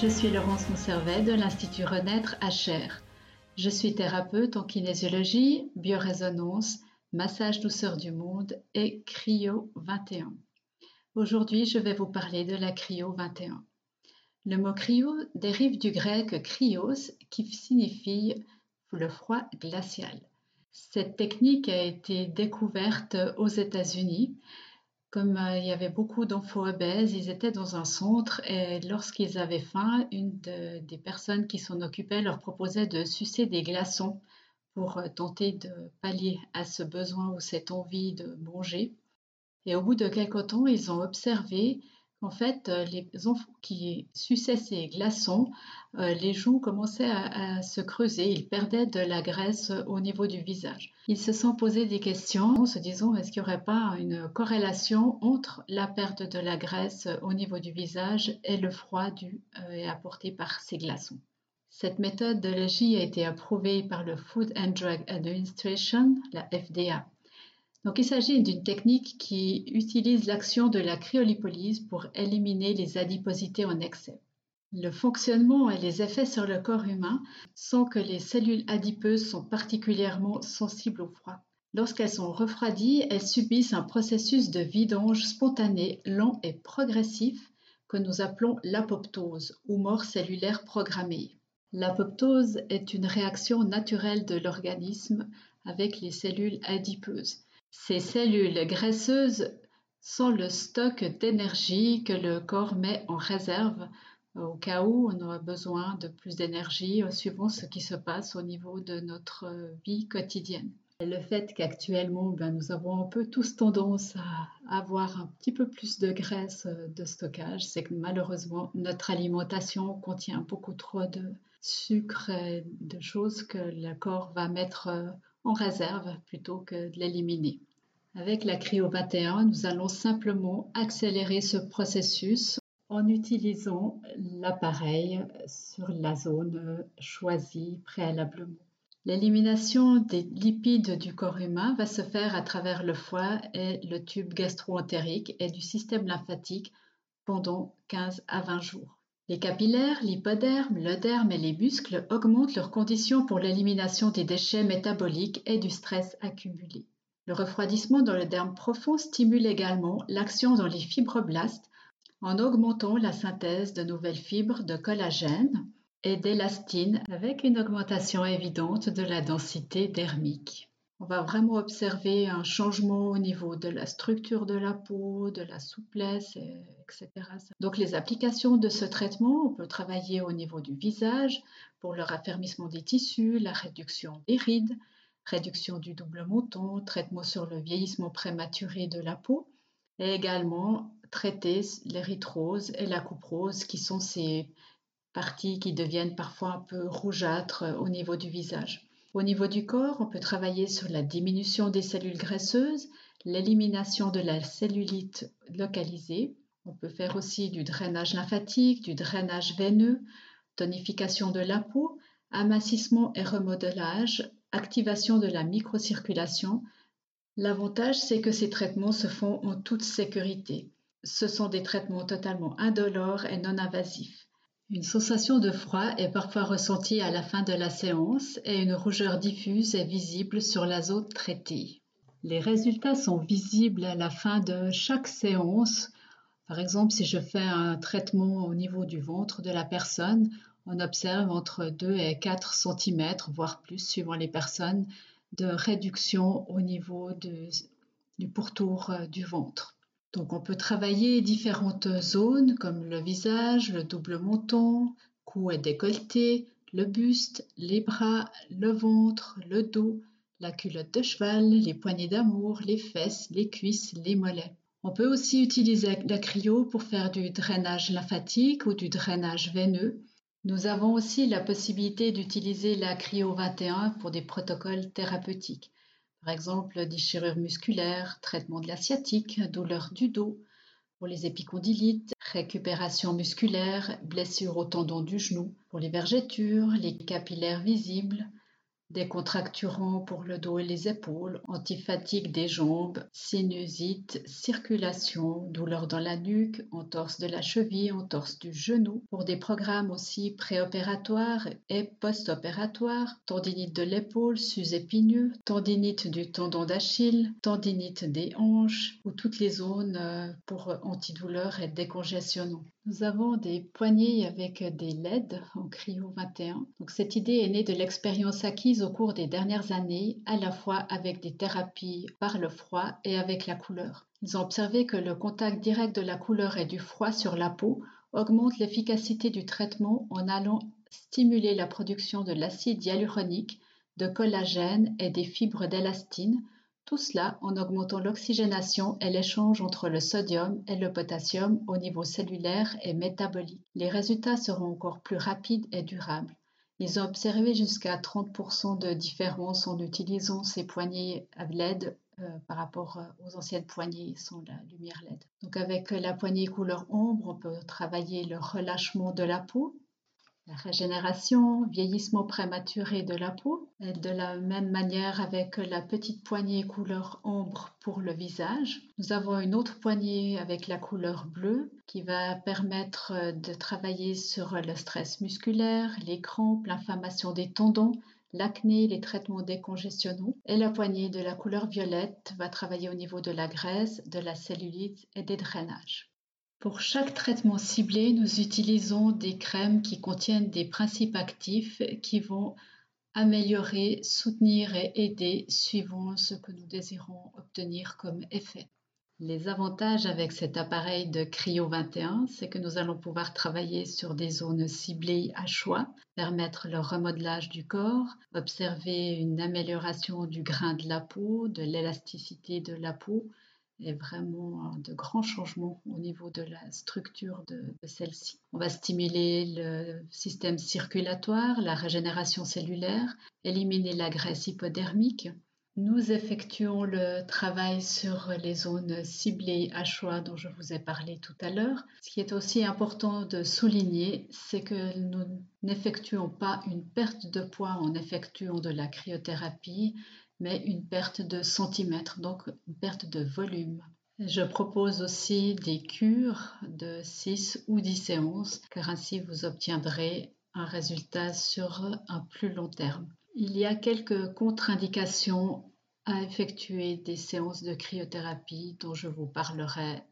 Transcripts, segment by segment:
Je suis Laurence Mousservet de l'Institut Renaître à Cher. Je suis thérapeute en kinésiologie, biorésonance, massage douceur du monde et cryo 21. Aujourd'hui, je vais vous parler de la cryo 21. Le mot cryo dérive du grec cryos qui signifie le froid glacial. Cette technique a été découverte aux États-Unis. Comme euh, il y avait beaucoup d'enfants obèses, ils étaient dans un centre et lorsqu'ils avaient faim, une des personnes qui s'en occupaient leur proposait de sucer des glaçons pour euh, tenter de pallier à ce besoin ou cette envie de manger. Et au bout de quelque temps, ils ont observé qu'en fait, euh, les enfants qui suçaient ces glaçons, euh, les joues commençaient à, se creuser, ils perdaient de la graisse au niveau du visage. Ils se sont posé des questions en se disant est-ce qu'il n'y aurait pas une corrélation entre la perte de la graisse au niveau du visage et le froid et apporté par ces glaçons? Cette méthodologie a été approuvée par le Food and Drug Administration, la FDA. Donc, il s'agit d'une technique qui utilise l'action de la cryolipolyse pour éliminer les adiposités en excès. Le fonctionnement et les effets sur le corps humain sont que les cellules adipeuses sont particulièrement sensibles au froid. Lorsqu'elles sont refroidies, elles subissent un processus de vidange spontané, lent et progressif que nous appelons l'apoptose ou mort cellulaire programmée. L'apoptose est une réaction naturelle de l'organisme avec les cellules adipeuses. Ces cellules graisseuses sont le stock d'énergie que le corps met en réserve au cas où on aura besoin de plus d'énergie suivant ce qui se passe au niveau de notre vie quotidienne. le fait qu'actuellement, ben, nous avons un peu tous tendance à avoir un petit peu plus de graisse de stockage, c'est que malheureusement, notre alimentation contient beaucoup trop de, sucre et de choses que le corps va mettre en réserve plutôt que de l'éliminer. Avec la cryo 21, nous allons simplement accélérer ce processus en utilisant l'appareil sur la zone choisie préalablement. L'élimination des lipides du corps humain va se faire à travers le foie et le tube gastro-entérique et du système lymphatique pendant 15 à 20 jours. Les capillaires, l'hypoderme, le derme et les muscles augmentent leurs conditions pour l'élimination des déchets métaboliques et du stress accumulé. Le refroidissement dans le derme profond stimule également l'action dans les fibroblastes en augmentant la synthèse de nouvelles fibres de collagène et d'élastine avec une augmentation évidente de la densité dermique on va vraiment observer un changement au niveau de la structure de la peau, de la souplesse, etc. Donc les applications de ce traitement, on peut travailler au niveau du visage pour le raffermissement des tissus, la réduction des rides, réduction du double menton, traitement sur le vieillissement prématuré de la peau et également traiter l'érythrose et la couperose qui sont ces parties qui deviennent parfois un peu rougeâtres au niveau du visage. Au niveau du corps, on peut travailler sur la diminution des cellules graisseuses, l'élimination de la cellulite localisée. On peut faire aussi du drainage lymphatique, du drainage veineux, tonification de la peau, amincissement et remodelage, activation de la microcirculation. L'avantage, c'est que ces traitements se font en toute sécurité. Ce sont des traitements totalement indolores et non invasifs. Une sensation de froid est parfois ressentie à la fin de la séance et une rougeur diffuse est visible sur la zone traitée. Les résultats sont visibles à la fin de chaque séance. Par exemple, si je fais un traitement au niveau du ventre de la personne, on observe entre 2 et 4 cm, voire plus suivant les personnes, de réduction au niveau du pourtour euh, du ventre. Donc on peut travailler différentes zones comme le visage, le double menton, cou et décolleté, le buste, les bras, le ventre, le dos, la culotte de cheval, les poignées d'amour, les fesses, les cuisses, les mollets. On peut aussi utiliser la cryo pour faire du drainage lymphatique ou du drainage veineux. Nous avons aussi la possibilité d'utiliser la cryo 21 pour des protocoles thérapeutiques. Par exemple, déchirure musculaire, traitement de la sciatique, douleur du dos, pour les épicondylites, récupération musculaire, blessure au tendon du genou, pour les vergetures, les capillaires visibles, décontracturants pour le dos et les épaules, antifatigue des jambes, sinusite, circulation, douleur dans la nuque, entorse de la cheville, entorse du genou, pour des programmes aussi préopératoires et post-opératoires, tendinite de l'épaule, sus-épineux, tendinite du tendon d'Achille, tendinite des hanches, ou toutes les zones euh, pour antidouleurs et décongestionnants. Nous avons des poignées avec des LED en Cryo 21. Donc cette idée est née de l'expérience acquise au cours des dernières années, à la fois avec des thérapies par le froid et avec la couleur. Ils ont observé que le contact direct de la couleur et du froid sur la peau augmente l'efficacité du traitement en allant stimuler la production de l'acide hyaluronique, de collagène et des fibres d'élastine, tout cela en augmentant l'oxygénation et l'échange entre le sodium et le potassium au niveau cellulaire et métabolique. Les résultats seront encore plus rapides et durables. Ils ont observé jusqu'à 30% de différence en utilisant ces poignées LED euh, par rapport euh, aux anciennes poignées sans la lumière LED. Donc avec la poignée couleur ombre, on peut travailler le relâchement de la peau, la régénération, vieillissement prématuré de la peau, et de la même manière avec la petite poignée couleur ombre pour le visage. Nous avons une autre poignée avec la couleur bleue qui va permettre de travailler sur le stress musculaire, les crampes, l'inflammation des tendons, l'acné, les traitements décongestionnants. Et la poignée de la couleur violette va travailler au niveau de la graisse, de la cellulite et des drainages. Pour chaque traitement ciblé, nous utilisons des crèmes qui contiennent des principes actifs qui vont améliorer, soutenir et aider suivant ce que nous désirons obtenir comme effet. Les avantages avec cet appareil de Cryo 21, c'est que nous allons pouvoir travailler sur des zones ciblées à choix, permettre le remodelage du corps, observer une amélioration du grain de la peau, de l'élasticité de la peau, et vraiment de grands changements au niveau de la structure de, celle-ci. On va stimuler le système circulatoire, la régénération cellulaire, éliminer la graisse hypodermique. Nous effectuons le travail sur les zones ciblées à choix dont je vous ai parlé tout à l'heure. Ce qui est aussi important de souligner, c'est que nous n'effectuons pas une perte de poids en effectuant de la cryothérapie, mais une perte de centimètres, donc une perte de volume. Je propose aussi des cures de 6 ou 10 séances, car ainsi vous obtiendrez un résultat sur un plus long terme. Il y a quelques contre-indications à effectuer des séances de cryothérapie dont je vous parlerai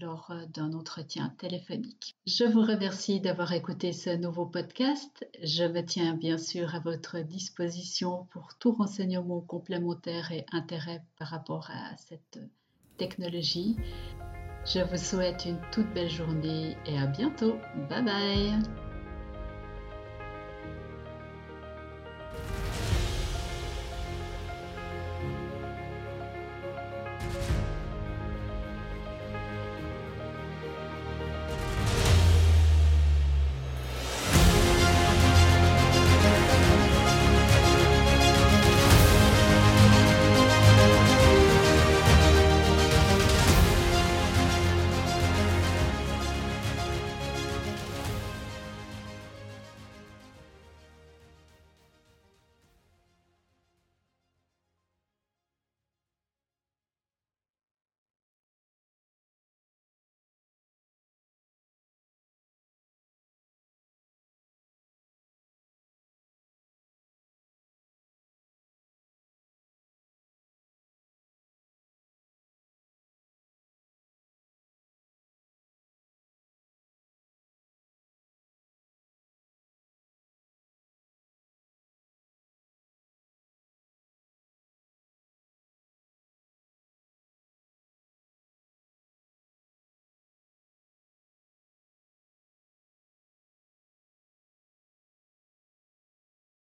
lors euh, d'un entretien téléphonique. Je vous remercie d'avoir écouté ce nouveau podcast. Je me tiens bien sûr à votre disposition pour tout renseignement complémentaire et intérêt par rapport à cette technologie. Je vous souhaite une toute belle journée et à bientôt. Bye bye